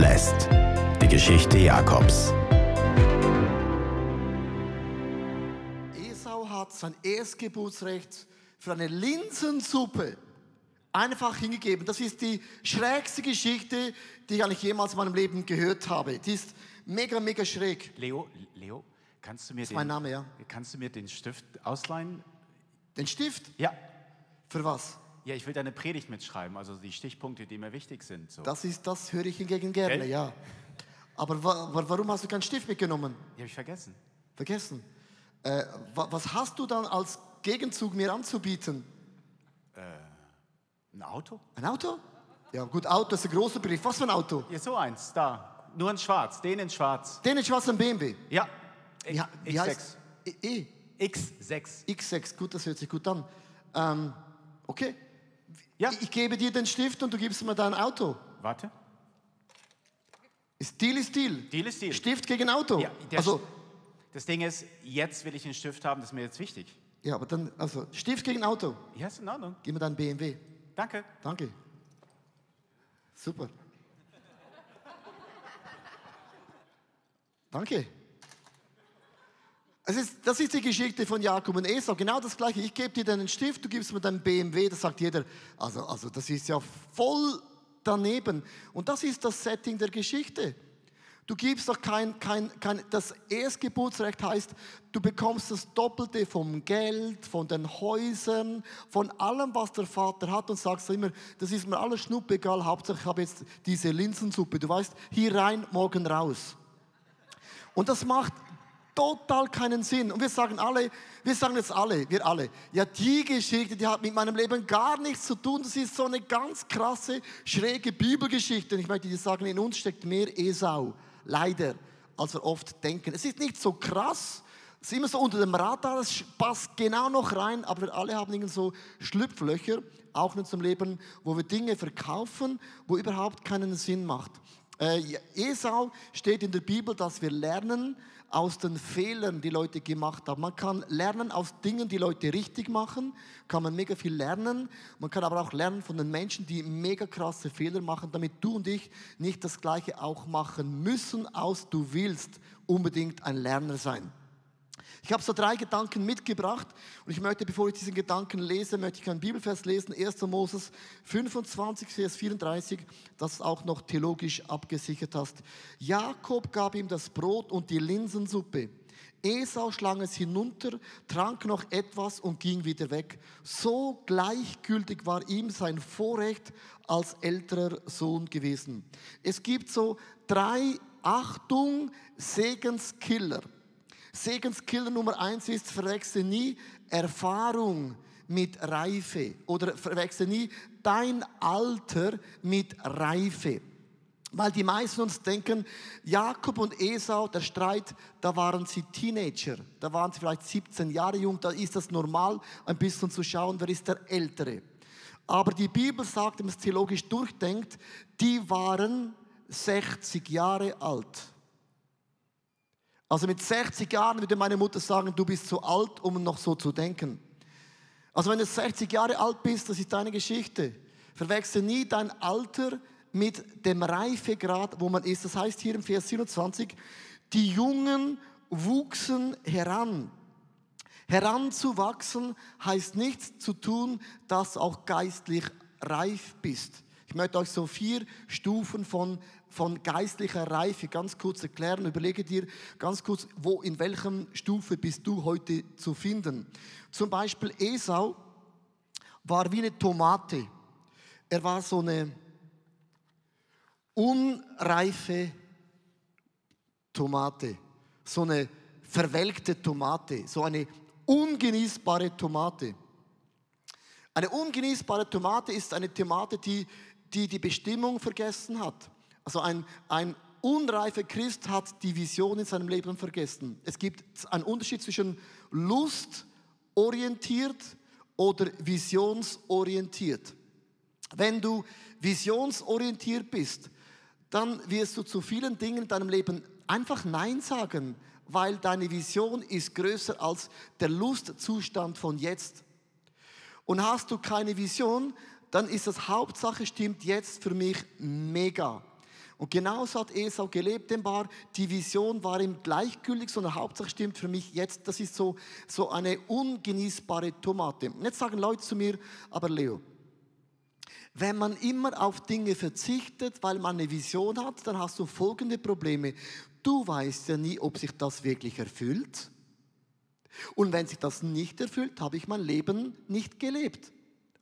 Blessed. Die Geschichte Jakobs. Esau hat sein Erstgeburtsrecht für eine Linsensuppe einfach hingegeben. Das ist die schrägste Geschichte, die ich eigentlich jemals in meinem Leben gehört habe. Die ist mega, mega schräg. Leo, Leo, kannst du mir den, mein Name, ja. kannst du mir den Stift ausleihen? Den Stift? Ja. Für was? Ja, ich will deine Predigt mitschreiben, also die Stichpunkte, die mir wichtig sind. So. Das ist, das höre ich hingegen gerne, Gell? ja. Aber wa wa warum hast du keinen Stift mitgenommen? Die habe ich vergessen. Vergessen. Äh, wa was hast du dann als Gegenzug mir anzubieten? Ein Auto? Ein Auto? Ja, gut, Auto ist ein großer Begriff. Was für ein Auto? Ja, so eins, da. Nur in schwarz, den in schwarz. Den in schwarzem BMW. Ja. Ja, wie X6. heißt? E, e. X6. X6, gut, das hört sich gut an. Ähm, okay. Ja. Ich, gebe dir den Stift und du gibst mir dein Auto. Warte. Ist Deal ist Deal. Deal ist Deal. Stift gegen Auto. Ja, also, Das Ding ist, jetzt will ich einen Stift haben, das ist mir jetzt wichtig. ja, aber dann, also Stift gegen Auto. Ja, ist in Ordnung. Gib mir dein BMW. Danke. Danke. Super. Danke. Ist, das ist die Geschichte von Jakob und Esau. Genau das Gleiche. Ich gebe dir deinen Stift, du gibst mir deinen BMW. Das sagt jeder. Also, also das ist ja voll daneben. Und das ist das Setting der Geschichte. Du gibst doch kein, kein, kein, das Erstgeburtsrecht heißt, du bekommst das Doppelte vom Geld, von den Häusern, von allem, was der Vater hat und sagst immer, das ist mir alles schnuppegal, Hauptsache ich habe jetzt diese Linsensuppe. Du weißt, hier rein, morgen raus. Und das macht total keinen Sinn. Und wir sagen alle, wir sagen jetzt alle, wir alle, ja, die Geschichte, die hat mit meinem Leben gar nichts zu tun. Das ist so eine ganz krasse, schräge Bibelgeschichte. Und ich möchte dir sagen, in uns steckt mehr Esau, leider, als wir oft denken. Es ist nicht so krass, es ist immer so unter dem Radar, es passt genau noch rein, aber wir alle haben irgend so Schlupflöcher, auch in unserem Leben, wo wir Dinge verkaufen, wo überhaupt keinen Sinn macht. Äh, Esau steht in der Bibel, dass wir lernen aus den Fehlern, die Leute gemacht haben. Man kann lernen aus Dingen, die Leute richtig machen, kann man mega viel lernen. Man kann aber auch lernen von den Menschen, die mega krasse Fehler machen, damit du und ich nicht das Gleiche auch machen müssen, aus du willst unbedingt ein Lerner sein. Ich habe so drei Gedanken mitgebracht und ich möchte, bevor ich diesen Gedanken lese, möchte ich einen Bibelvers lesen, 1. Moses 25, Vers 34, das auch noch theologisch abgesichert hast. Jakob gab ihm das Brot und die Linsensuppe. Esau schlang es hinunter, trank noch etwas und ging wieder weg. So gleichgültig war ihm sein Vorrecht als älterer Sohn gewesen. Es gibt so drei Achtung Segenskiller. Segenskiller Nummer eins ist, verwechsel nie Erfahrung mit Reife oder verwechsel nie dein Alter mit Reife. Weil die meisten uns denken, Jakob und Esau, der Streit, da waren sie Teenager, da waren sie vielleicht 17 Jahre jung, da ist das normal, ein bisschen zu schauen, wer ist der Ältere. Aber die Bibel sagt, wenn man es theologisch durchdenkt, die waren 60 Jahre alt. Also mit 60 Jahren würde meine Mutter sagen, du bist zu alt, um noch so zu denken. Also wenn du 60 Jahre alt bist, das ist deine Geschichte. Verwechsel nie dein Alter mit dem Reifegrad, wo man ist. Das heißt hier im Vers 27, die Jungen wuchsen heran. Heranzuwachsen heißt nichts zu tun, dass auch geistlich reif bist. Ich möchte euch so vier Stufen von, von geistlicher Reife ganz kurz erklären. Überlege dir ganz kurz, wo, in welchem Stufe bist du heute zu finden. Zum Beispiel Esau war wie eine Tomate. Er war so eine unreife Tomate, so eine verwelkte Tomate, so eine ungenießbare Tomate. Eine ungenießbare Tomate ist eine Tomate, die die, die Bestimmung vergessen hat. Also ein, ein unreifer Christ hat die Vision in seinem Leben vergessen. Es gibt einen Unterschied zwischen lustorientiert oder visionsorientiert. Wenn du visionsorientiert bist, dann wirst du zu vielen Dingen in deinem Leben einfach Nein sagen, weil deine Vision ist größer als der Lustzustand von jetzt. Und hast du keine Vision, dann ist das Hauptsache stimmt jetzt für mich mega. Und genauso hat Esau gelebt, dem war, die Vision war ihm gleichgültig, sondern Hauptsache stimmt für mich jetzt, das ist so, so eine ungenießbare Tomate. Und jetzt sagen Leute zu mir, aber Leo, wenn man immer auf Dinge verzichtet, weil man eine Vision hat, dann hast du folgende Probleme. Du weißt ja nie, ob sich das wirklich erfüllt. Und wenn sich das nicht erfüllt, habe ich mein Leben nicht gelebt.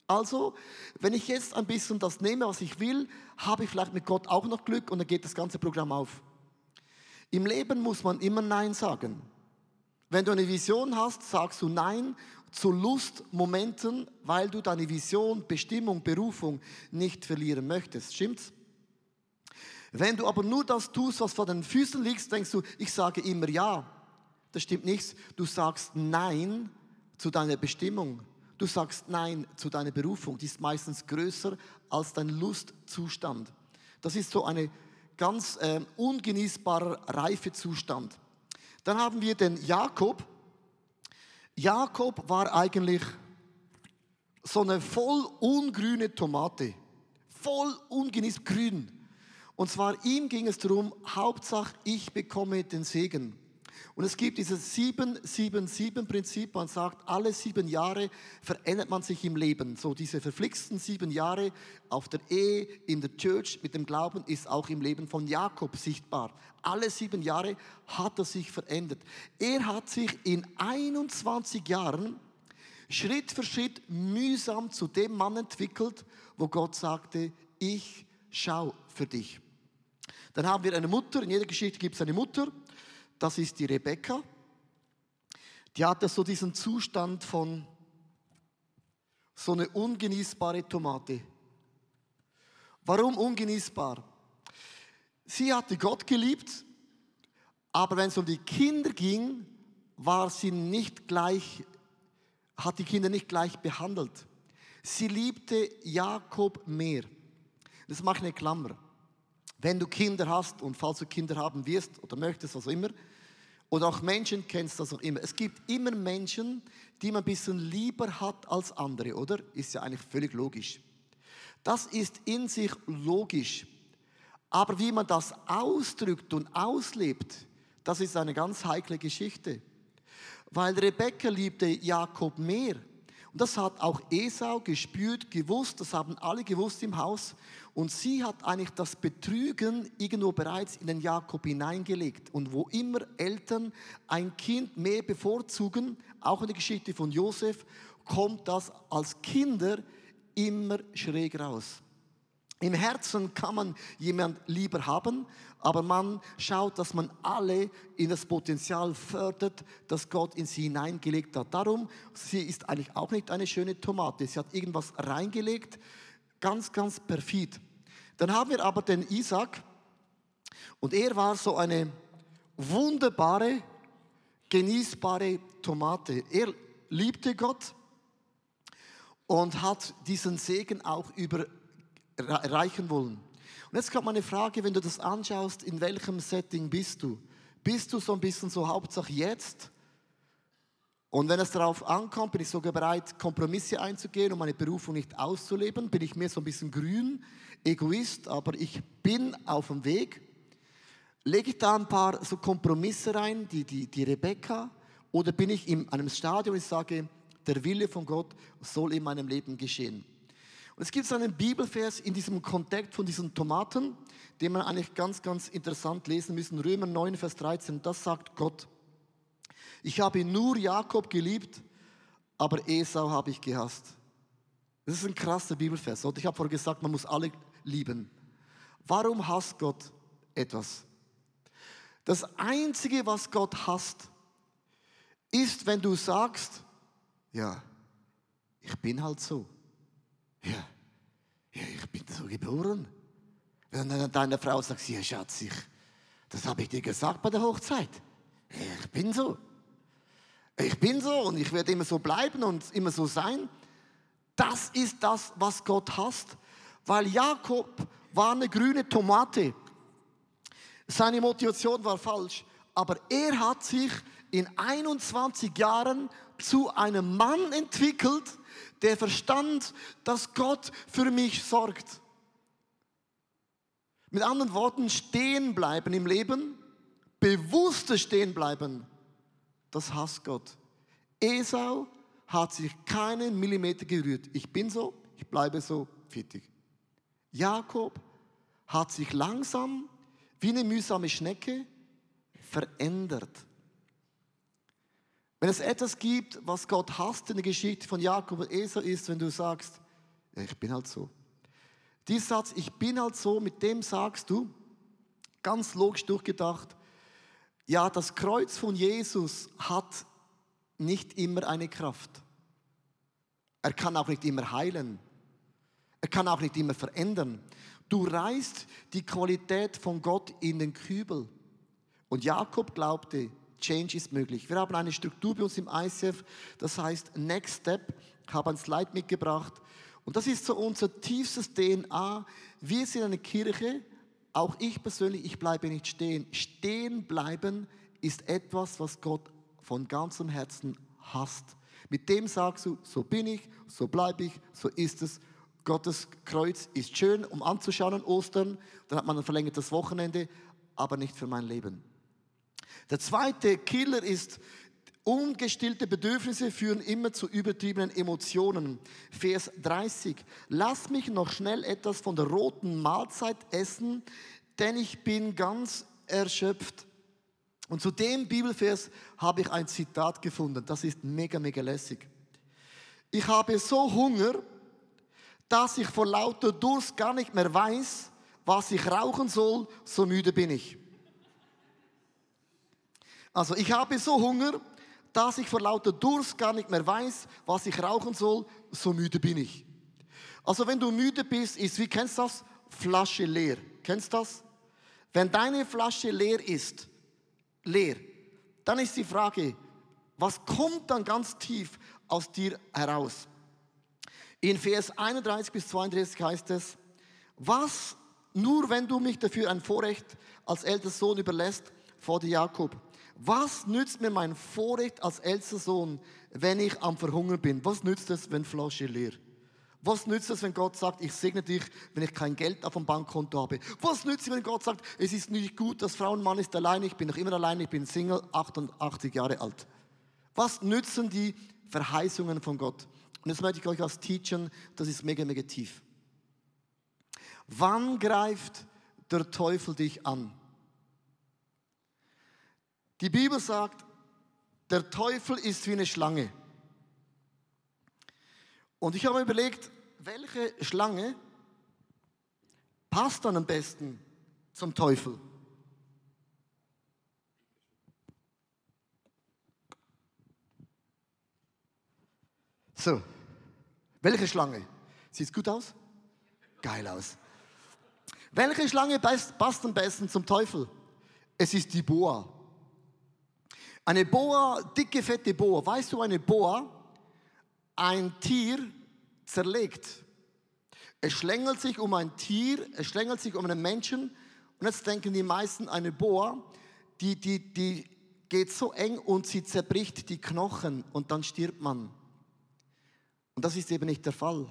Also, wenn ich jetzt ein bisschen das nehme, was ich will, habe ich vielleicht mit Gott auch noch Glück und dann geht das ganze Programm auf. Im Leben muss man immer Nein sagen. Wenn du eine Vision hast, sagst du Nein zu Lustmomenten, weil du deine Vision, Bestimmung, Berufung nicht verlieren möchtest. Stimmt's? Wenn du aber nur das tust, was vor den Füßen liegt, denkst du, ich sage immer Ja. Das stimmt nicht. Du sagst Nein zu deiner Bestimmung. Du sagst Nein zu deiner Berufung. Die ist meistens größer als dein Lustzustand. Das ist so ein ganz äh, ungenießbarer Reifezustand. Dann haben wir den Jakob. Jakob war eigentlich so eine voll ungrüne Tomate. Voll ungenießt grün. Und zwar ihm ging es darum, Hauptsache ich bekomme den Segen. Und es gibt dieses 7-7-7-Prinzip. Man sagt, alle sieben Jahre verändert man sich im Leben. So diese verflixten sieben Jahre auf der Ehe, in der Church, mit dem Glauben ist auch im Leben von Jakob sichtbar. Alle sieben Jahre hat er sich verändert. Er hat sich in 21 Jahren Schritt für Schritt mühsam zu dem Mann entwickelt, wo Gott sagte, ich schau für dich. Dann haben wir eine Mutter, in jeder Geschichte gibt es eine Mutter, das ist die Rebecca. Die hatte so diesen Zustand von so eine ungenießbare Tomate. Warum ungenießbar? Sie hatte Gott geliebt, aber wenn es um die Kinder ging, war sie nicht gleich, hat die Kinder nicht gleich behandelt. Sie liebte Jakob mehr. Das mache ich eine Klammer. Wenn du Kinder hast und falls du Kinder haben wirst oder möchtest, was auch immer, oder auch Menschen kennst, das auch immer. Es gibt immer Menschen, die man ein bisschen lieber hat als andere, oder? Ist ja eigentlich völlig logisch. Das ist in sich logisch. Aber wie man das ausdrückt und auslebt, das ist eine ganz heikle Geschichte. Weil Rebekka liebte Jakob mehr. Und das hat auch Esau gespürt, gewusst, das haben alle gewusst im Haus. Und sie hat eigentlich das Betrügen irgendwo bereits in den Jakob hineingelegt. Und wo immer Eltern ein Kind mehr bevorzugen, auch in der Geschichte von Josef, kommt das als Kinder immer schräg raus. Im Herzen kann man jemand lieber haben, aber man schaut, dass man alle in das Potenzial fördert, das Gott in sie hineingelegt hat. Darum, sie ist eigentlich auch nicht eine schöne Tomate. Sie hat irgendwas reingelegt, ganz, ganz perfid. Dann haben wir aber den Isaac und er war so eine wunderbare, genießbare Tomate. Er liebte Gott und hat diesen Segen auch überreichen wollen. Und jetzt kommt meine Frage, wenn du das anschaust, in welchem Setting bist du? Bist du so ein bisschen so Hauptsache jetzt? Und wenn es darauf ankommt, bin ich sogar bereit, Kompromisse einzugehen, um meine Berufung nicht auszuleben. Bin ich mehr so ein bisschen grün, Egoist, aber ich bin auf dem Weg. Lege ich da ein paar so Kompromisse rein, die, die, die Rebecca? Oder bin ich in einem Stadion, wo ich sage, der Wille von Gott soll in meinem Leben geschehen? Und es gibt einen Bibelvers in diesem Kontext von diesen Tomaten, den man eigentlich ganz, ganz interessant lesen müssen. Römer 9, Vers 13. Das sagt Gott. Ich habe nur Jakob geliebt, aber Esau habe ich gehasst. Das ist ein krasser Bibelvers. Und ich habe vorher gesagt, man muss alle lieben. Warum hasst Gott etwas? Das Einzige, was Gott hasst, ist, wenn du sagst, ja, ich bin halt so. Ja, ja ich bin so geboren. Wenn dann deine Frau sagt, ja Schatz, ich, das habe ich dir gesagt bei der Hochzeit. Ich bin so. Ich bin so und ich werde immer so bleiben und immer so sein. Das ist das, was Gott hasst. Weil Jakob war eine grüne Tomate. Seine Motivation war falsch, aber er hat sich in 21 Jahren zu einem Mann entwickelt, der verstand, dass Gott für mich sorgt. Mit anderen Worten, stehen bleiben im Leben, bewusstes stehen bleiben, das hasst Gott. Esau hat sich keinen Millimeter gerührt. Ich bin so, ich bleibe so, fertig. Jakob hat sich langsam wie eine mühsame Schnecke verändert. Wenn es etwas gibt, was Gott hasst in der Geschichte von Jakob und Esau, ist, wenn du sagst, ja, ich bin halt so. Dieser Satz, ich bin halt so, mit dem sagst du, ganz logisch durchgedacht, ja, das Kreuz von Jesus hat nicht immer eine Kraft. Er kann auch nicht immer heilen. Er kann auch nicht immer verändern. Du reißt die Qualität von Gott in den Kübel. Und Jakob glaubte, Change ist möglich. Wir haben eine Struktur bei uns im ICF, das heißt Next Step. Ich habe ein Slide mitgebracht. Und das ist so unser tiefstes DNA. Wir sind eine Kirche, auch ich persönlich, ich bleibe nicht stehen. Stehen bleiben ist etwas, was Gott von ganzem Herzen hasst. Mit dem sagst du, so bin ich, so bleibe ich, so ist es. Gottes Kreuz ist schön, um anzuschauen an Ostern. Dann hat man ein verlängertes Wochenende, aber nicht für mein Leben. Der zweite Killer ist, ungestillte Bedürfnisse führen immer zu übertriebenen Emotionen. Vers 30. Lass mich noch schnell etwas von der roten Mahlzeit essen, denn ich bin ganz erschöpft. Und zu dem Bibelvers habe ich ein Zitat gefunden. Das ist mega, mega lässig. Ich habe so Hunger, dass ich vor lauter Durst gar nicht mehr weiß, was ich rauchen soll, so müde bin ich. Also ich habe so Hunger, dass ich vor lauter Durst gar nicht mehr weiß, was ich rauchen soll, so müde bin ich. Also wenn du müde bist, ist, wie kennst du das? Flasche leer. Kennst du das? Wenn deine Flasche leer ist, leer, dann ist die Frage, was kommt dann ganz tief aus dir heraus? In Vers 31 bis 32 heißt es, was nur wenn du mich dafür ein Vorrecht als älterer Sohn überlässt, vor dir Jakob, was nützt mir mein Vorrecht als ältester Sohn, wenn ich am Verhungern bin? Was nützt es, wenn Flasche leer? Was nützt es, wenn Gott sagt, ich segne dich, wenn ich kein Geld auf dem Bankkonto habe? Was nützt es, wenn Gott sagt, es ist nicht gut, dass Frau und Mann ist alleine, ich bin noch immer alleine, ich bin Single, 88 Jahre alt. Was nützen die Verheißungen von Gott? Und jetzt möchte ich euch was teachen, das ist mega, mega tief. Wann greift der Teufel dich an? Die Bibel sagt, der Teufel ist wie eine Schlange. Und ich habe mir überlegt, welche Schlange passt dann am besten zum Teufel? So, welche Schlange? Sieht gut aus? Geil aus. Welche Schlange passt am besten zum Teufel? Es ist die Boa. Eine Boa, dicke, fette Boa. Weißt du, eine Boa, ein Tier zerlegt. Es schlängelt sich um ein Tier, es schlängelt sich um einen Menschen. Und jetzt denken die meisten, eine Boa, die, die, die geht so eng und sie zerbricht die Knochen und dann stirbt man. Und das ist eben nicht der Fall.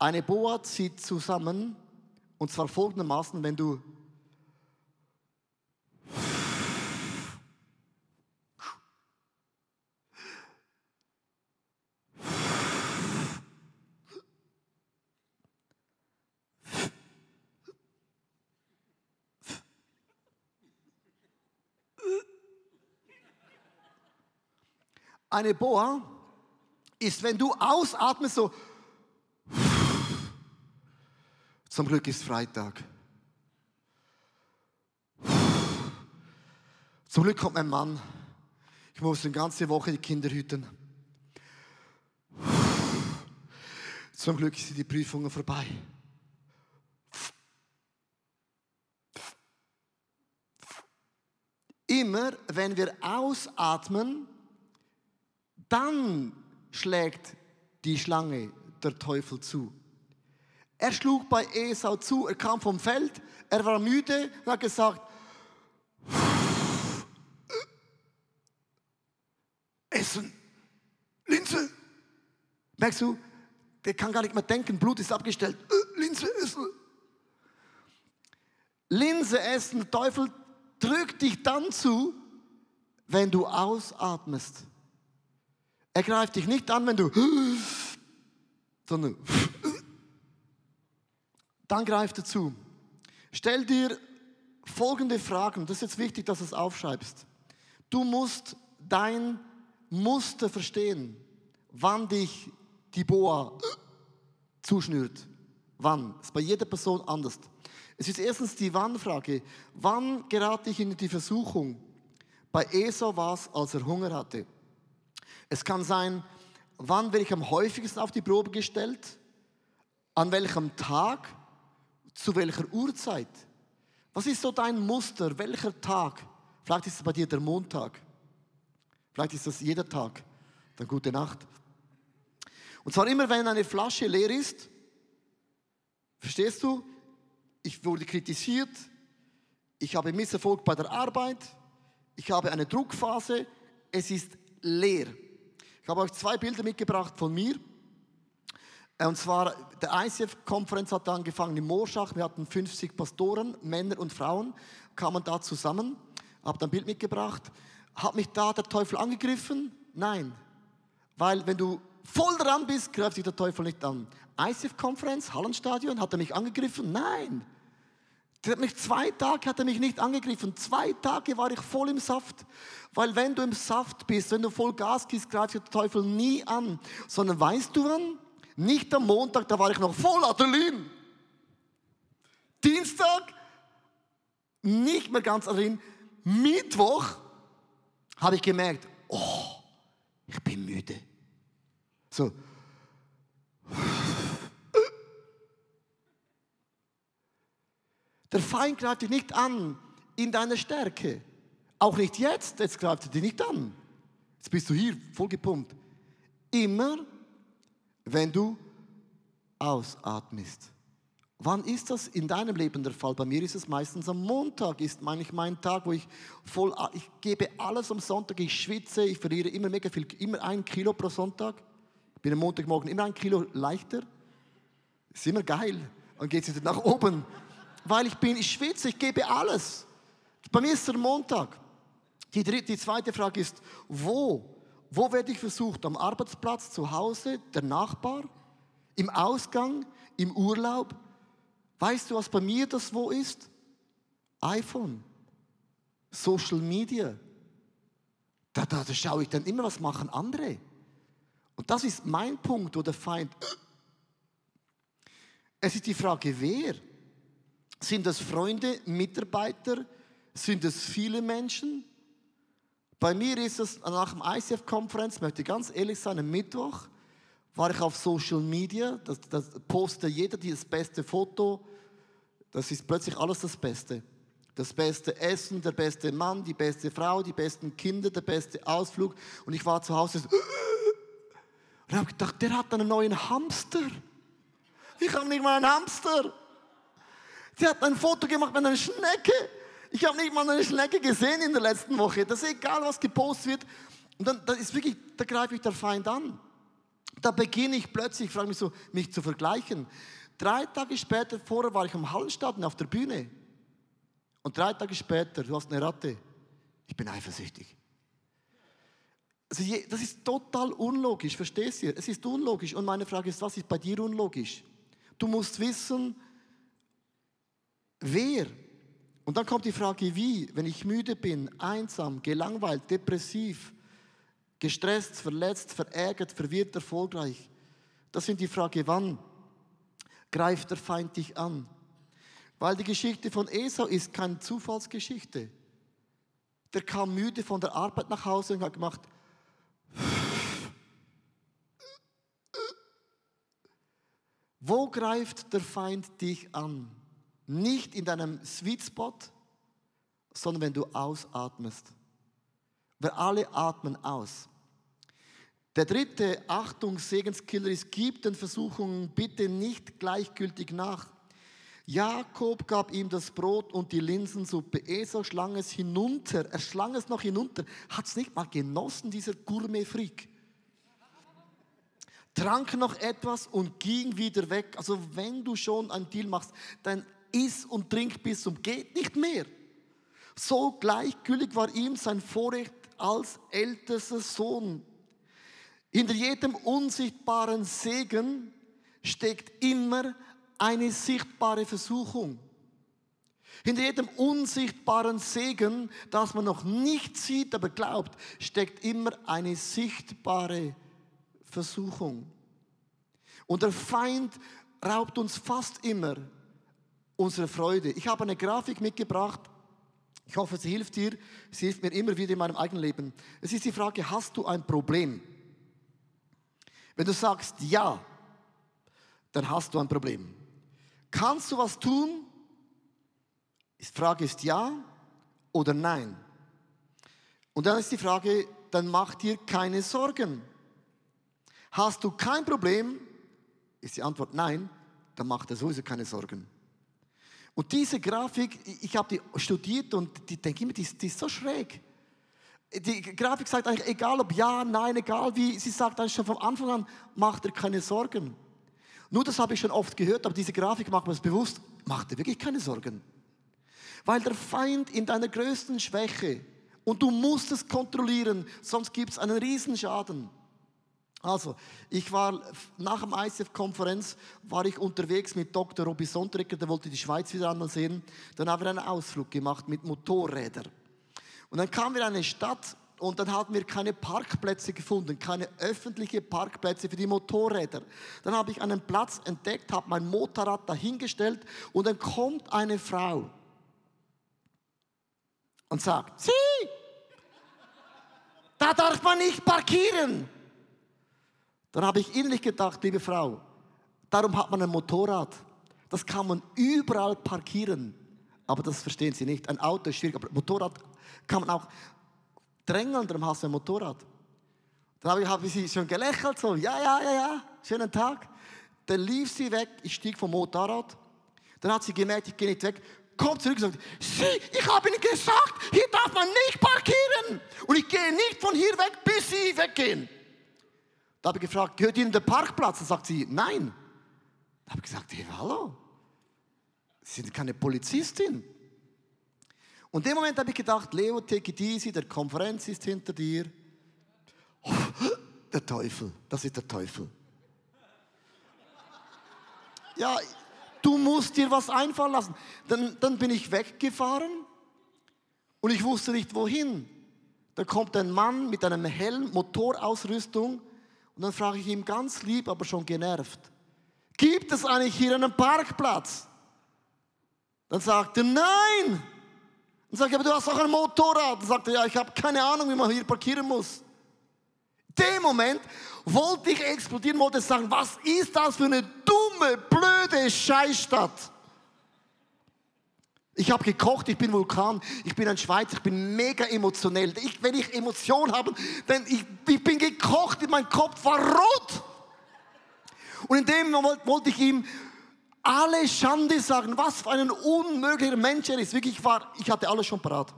Eine Boa zieht zusammen und zwar folgendermaßen, wenn du Eine Boa ist, wenn du ausatmest, so. Zum Glück ist Freitag. Zum Glück kommt mein Mann. Ich muss eine ganze Woche die Kinder hüten. Zum Glück sind die Prüfungen vorbei. Immer wenn wir ausatmen, dann schlägt die Schlange der Teufel zu. Er schlug bei Esau zu, er kam vom Feld, er war müde und hat gesagt, Essen, Linse. Merkst du, der kann gar nicht mehr denken, Blut ist abgestellt, Linse essen. Linse essen, Teufel drückt dich dann zu, wenn du ausatmest. Er greift dich nicht an, wenn du, sondern dann greift er zu. Stell dir folgende Fragen, das ist jetzt wichtig, dass du es aufschreibst. Du musst dein Muster verstehen, wann dich die Boa zuschnürt. Wann? Das ist bei jeder Person anders. Es ist erstens die Wann-Frage. Wann gerate ich in die Versuchung? Bei Esau war es, als er Hunger hatte. Es kann sein, wann werde ich am häufigsten auf die Probe gestellt? An welchem Tag? Zu welcher Uhrzeit? Was ist so dein Muster? Welcher Tag? Vielleicht ist es bei dir der Montag. Vielleicht ist das jeder Tag. Dann gute Nacht. Und zwar immer, wenn eine Flasche leer ist, verstehst du? Ich wurde kritisiert, ich habe Misserfolg bei der Arbeit, ich habe eine Druckphase, es ist leer. Ich habe euch zwei Bilder mitgebracht von mir. Und zwar, der ICF-Konferenz hat angefangen in Morschach. Wir hatten 50 Pastoren, Männer und Frauen, kamen da zusammen. Habe ein Bild mitgebracht. Hat mich da der Teufel angegriffen? Nein. Weil wenn du voll dran bist, greift sich der Teufel nicht an. ICF-Konferenz, Hallenstadion, hat er mich angegriffen? Nein. Der hat mich zwei Tage hat er mich nicht angegriffen. Zwei Tage war ich voll im Saft. Weil wenn du im Saft bist, wenn du voll Gas gibst, greift der Teufel nie an. Sondern weißt du wann? Nicht am Montag, da war ich noch voll Adrenalin. Dienstag, nicht mehr ganz Adrenalin. Mittwoch habe ich gemerkt, oh, ich bin müde. So. Der Feind greift dich nicht an in deiner Stärke. Auch nicht jetzt, jetzt greift er dich nicht an. Jetzt bist du hier voll gepumpt. Immer, wenn du ausatmest. Wann ist das in deinem Leben der Fall? Bei mir ist es meistens am Montag, ist eigentlich mein Tag, wo ich voll, ich gebe alles am Sonntag, ich schwitze, ich verliere immer mega viel, immer ein Kilo pro Sonntag. Ich bin am Montagmorgen immer ein Kilo leichter. Ist immer geil. Und geht es nach oben. Weil ich bin, ich schwitze, ich gebe alles. Bei mir ist der Montag. Die, dritte, die zweite Frage ist, wo? Wo werde ich versucht? Am Arbeitsplatz, zu Hause, der Nachbar, im Ausgang, im Urlaub? Weißt du, was bei mir das Wo ist? iPhone, Social Media. Da, da, da schaue ich dann immer, was machen andere. Und das ist mein Punkt, wo der Feind. Es ist die Frage, wer? Sind das Freunde, Mitarbeiter? Sind es viele Menschen? Bei mir ist es nach dem ICF-Konferenz, möchte ich ganz ehrlich sein, am Mittwoch war ich auf Social Media, das, das postet jeder das beste Foto, das ist plötzlich alles das Beste. Das beste Essen, der beste Mann, die beste Frau, die besten Kinder, der beste Ausflug. Und ich war zu Hause und habe gedacht, der hat einen neuen Hamster. Ich habe nicht mal einen Hamster. Sie hat ein Foto gemacht mit einer Schnecke. Ich habe nicht mal eine Schnecke gesehen in der letzten Woche. Das ist egal, was gepostet wird. Und dann, dann ist wirklich, da greife ich der Feind an. Da beginne ich plötzlich, ich frage mich so, mich zu vergleichen. Drei Tage später, vorher war ich am Hallenstadion auf der Bühne. Und drei Tage später, du hast eine Ratte. Ich bin eifersüchtig. Also das ist total unlogisch, verstehst du? Es ist unlogisch. Und meine Frage ist, was ist bei dir unlogisch? Du musst wissen, wer. Und dann kommt die Frage, wie, wenn ich müde bin, einsam, gelangweilt, depressiv, gestresst, verletzt, verärgert, verwirrt, erfolgreich. Das sind die Frage, wann greift der Feind dich an? Weil die Geschichte von Esau ist keine Zufallsgeschichte. Der kam müde von der Arbeit nach Hause und hat gemacht, wo greift der Feind dich an? Nicht in deinem Sweet Spot, sondern wenn du ausatmest. Wir alle atmen aus. Der dritte Achtung, Segenskiller ist, gib den Versuchungen bitte nicht gleichgültig nach. Jakob gab ihm das Brot und die Linsensuppe. Esau schlang es hinunter. Er schlang es noch hinunter. Hat es nicht mal genossen, dieser Gourmet-Freak. Trank noch etwas und ging wieder weg. Also wenn du schon einen Deal machst, dann iss und trink bis zum geht nicht mehr. So gleichgültig war ihm sein Vorrecht als ältester Sohn. Hinter jedem unsichtbaren Segen steckt immer eine sichtbare Versuchung. Hinter jedem unsichtbaren Segen, das man noch nicht sieht, aber glaubt, steckt immer eine sichtbare Versuchung. Und der Feind raubt uns fast immer unsere Freude. Ich habe eine Grafik mitgebracht. Ich hoffe, sie hilft dir. Sie hilft mir immer wieder in meinem eigenen Leben. Es ist die Frage, hast du ein Problem? Wenn du sagst ja, dann hast du ein Problem. Kannst du was tun? Die Frage ist ja oder nein. Und dann ist die Frage, dann mach dir keine Sorgen. Hast du kein Problem? Ist die Antwort nein, dann mach dir sowieso keine Sorgen. Und diese Grafik, ich habe die studiert und die denke immer, die die ist so schräg. Die Grafik sagt eigentlich, egal ob ja, nein, egal wie, sie sagt eigentlich schon von Anfang an, mach dir keine Sorgen. Nur das habe ich schon oft gehört, aber diese Grafik macht mir das bewusst, mach dir wirklich keine Sorgen. Weil der Feind in deiner größten Schwäche, und du musst es kontrollieren, sonst gibt es einen Riesenschaden. Also, ich war nach dem ICF-Konferenz war ich unterwegs mit Dr. Robby Sondrecker, der wollte die Schweiz wieder einmal sehen. Dann haben wir einen Ausflug gemacht mit Motorrädern. Und dann kamen wir in eine Stadt und dann hatten wir keine Parkplätze gefunden, keine öffentlichen Parkplätze für die Motorräder. Dann habe ich einen Platz entdeckt, habe mein Motorrad dahingestellt und dann kommt eine Frau und sagt, Sie, da darf man nicht parkieren. Dann habe ich innerlich gedacht, liebe Frau, darum hat man ein Motorrad. Das kann man überall parkieren. Aber das verstehen Sie nicht. Ein Auto ist schwierig, aber ein Motorrad kann man auch drängeln, darum hast du ein Motorrad. Dann habe ich, habe ich sie schon gelächelt, so, ja, ja, ja, ja, schönen Tag. Dann lief sie weg, ich stieg vom Motorrad. Dann hat sie gemerkt, ich gehe nicht weg, kommt zurück und sagt, Sie, ich habe Ihnen gesagt, hier darf man nicht parkieren. Und ich gehe nicht von hier weg, bis Sie weggehen. Da habe ich gefragt, gehört Ihnen der Parkplatz? Dann sagt sie, nein. Da habe ich gesagt, hey, hallo, Sie sind keine Polizistin. Und in dem Moment habe ich gedacht, Leo, take it easy, der Konferenz ist hinter dir. Oh, der Teufel, das ist der Teufel. Ja, du musst dir was einfallen lassen. Dann, dann bin ich weggefahren und ich wusste nicht wohin. Da kommt ein Mann mit einem Helm, Motorausrüstung und dann frage ich ihm ganz lieb, aber schon genervt, gibt es eigentlich hier einen Parkplatz? Dann sagt er, nein. Dann sage ich, aber du hast auch ein Motorrad. Dann sagt er, ja, ich habe keine Ahnung, wie man hier parkieren muss. In dem Moment wollte ich explodieren, wollte sagen, was ist das für eine dumme, blöde Scheißstadt? Ich habe gekocht, ich bin Vulkan, ich bin ein Schweizer, ich bin mega emotionell. Ich, wenn ich Emotionen habe, dann ich, ich bin gekocht, mein Kopf war rot. Und in dem Moment wollte ich ihm alle Schande sagen, was für ein unmöglicher Mensch er ist. Wirklich, ich, war, ich hatte alles schon parat.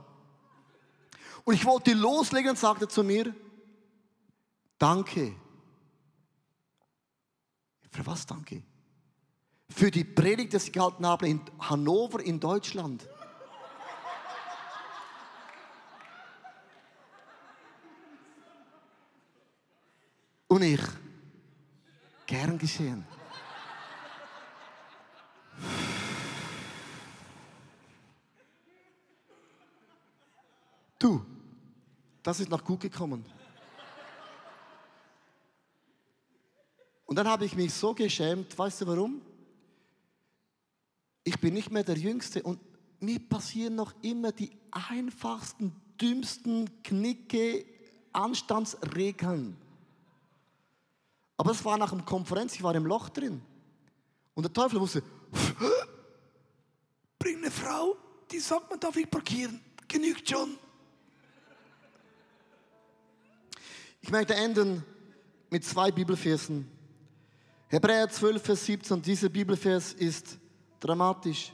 Und ich wollte loslegen und sagte zu mir, danke. Für was danke? Für die Predigt, die ich gehalten habe in Hannover in Deutschland. Und ich, gern geschehen. Du, das ist noch gut gekommen. Und dann habe ich mich so geschämt, weißt du warum? Ich bin nicht mehr der Jüngste und mir passieren noch immer die einfachsten, dümmsten Knicke, Anstandsregeln. Aber es war nach einer Konferenz, ich war im Loch drin. Und der Teufel wusste, bring eine Frau, die sagt, man darf nicht parkieren. Genügt schon. Ich möchte enden mit zwei Bibelversen. Hebräer 12, Vers 17. Dieser Bibelvers ist dramatisch.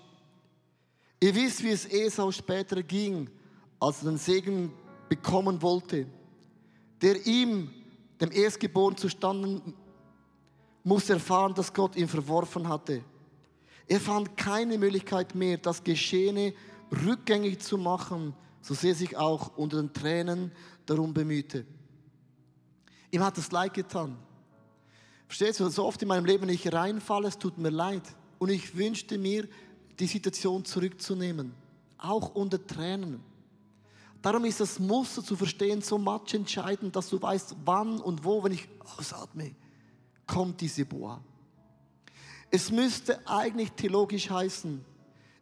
Ihr wisst, wie es Esau später ging, als er den Segen bekommen wollte, der ihm, dem Erstgeborenen, zustanden, muss erfahren, dass Gott ihn verworfen hatte. Er fand keine Möglichkeit mehr, das Geschehene rückgängig zu machen, so sehr sich auch unter den Tränen darum bemühte. Ihm hat es leid getan. Verstehst du, so oft in meinem Leben, ich reinfalle, es tut mir leid. Und ich wünschte mir, die Situation zurückzunehmen, auch unter Tränen. Darum ist das Muster zu verstehen so much entscheidend, dass du weißt, wann und wo, wenn ich ausatme, kommt diese Boa. Es müsste eigentlich theologisch heißen,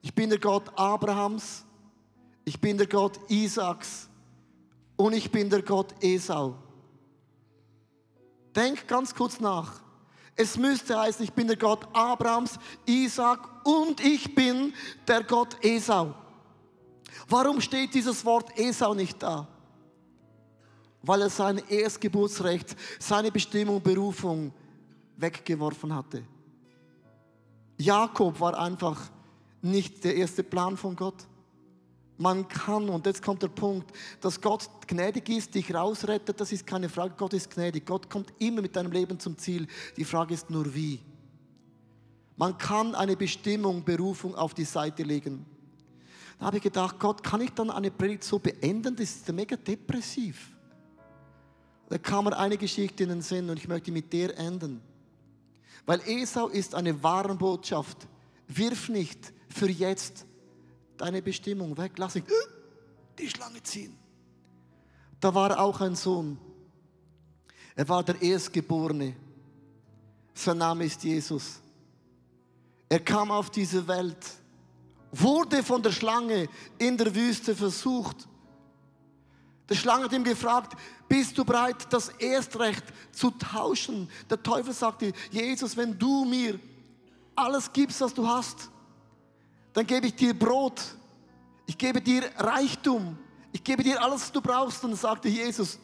ich bin der Gott Abrahams, ich bin der Gott Isaaks und ich bin der Gott Esau. Denk ganz kurz nach. Es müsste heißen, ich bin der Gott Abrahams, Isaak und ich bin der Gott Esau. Warum steht dieses Wort Esau nicht da? Weil er sein Erstgeburtsrecht, seine Bestimmung, Berufung weggeworfen hatte. Jakob war einfach nicht der erste Plan von Gott. Man kann, und jetzt kommt der Punkt, dass Gott gnädig ist, dich rausrettet, das ist keine Frage. Gott ist gnädig. Gott kommt immer mit deinem Leben zum Ziel. Die Frage ist nur wie. Man kann eine Bestimmung, Berufung auf die Seite legen. Da habe ich gedacht, Gott, kann ich dann eine Predigt so beenden? Das ist mega depressiv. Da kam mir eine Geschichte in den Sinn und ich möchte mit der enden. Weil Esau ist eine Warenbotschaft. Wirf nicht für jetzt deine Bestimmung weg. Lass nicht die Schlange ziehen. Da war auch ein Sohn. Er war der Erstgeborene. Sein Name ist Jesus. Er kam auf diese Welt, wurde von der Schlange in der Wüste versucht. Der Schlange hat ihm gefragt, bist du bereit, das Erstrecht zu tauschen? Der Teufel sagte, Jesus, wenn du mir alles gibst, was du hast, dann gebe ich dir Brot, ich gebe dir Reichtum, ich gebe dir alles, was du brauchst. Und sagte Jesus,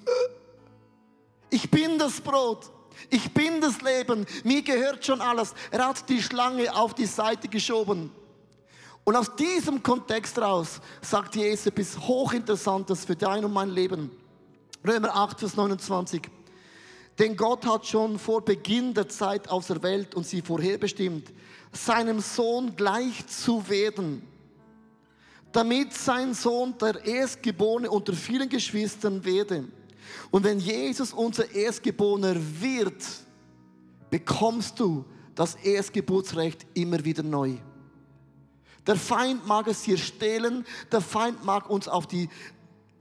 ich bin das Brot, ich bin das Leben, mir gehört schon alles. Er hat die Schlange auf die Seite geschoben. Und aus diesem Kontext raus sagt Jesus etwas Hochinteressantes für dein und mein Leben. Römer 8, Vers 29. Denn Gott hat schon vor Beginn der Zeit aus der Welt und sie vorherbestimmt, seinem Sohn gleich zu werden, damit sein Sohn der Erstgeborene unter vielen Geschwistern werde. Und wenn Jesus unser Erstgeborener wird, bekommst du das Erstgeburtsrecht immer wieder neu. Der Feind mag es dir stehlen, der Feind mag uns auf die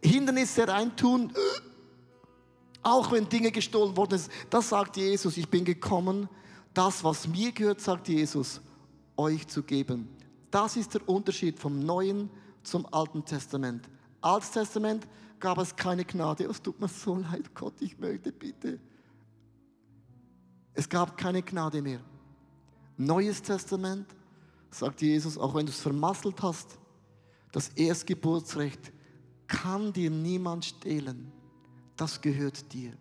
Hindernisse reintun, auch wenn Dinge gestohlen worden sind. Das sagt Jesus, ich bin gekommen, das, was mir gehört, sagt Jesus, euch zu geben. Das ist der Unterschied vom Neuen zum Alten Testament. Altes Testament gab es keine Gnade. Es tut mir so leid, Gott, ich möchte bitte. Es gab keine Gnade mehr. Neues Testament, sagt Jesus, auch wenn du es vermasselt hast, das Erstgeburtsrecht kann dir niemand stehlen. Das gehört dir.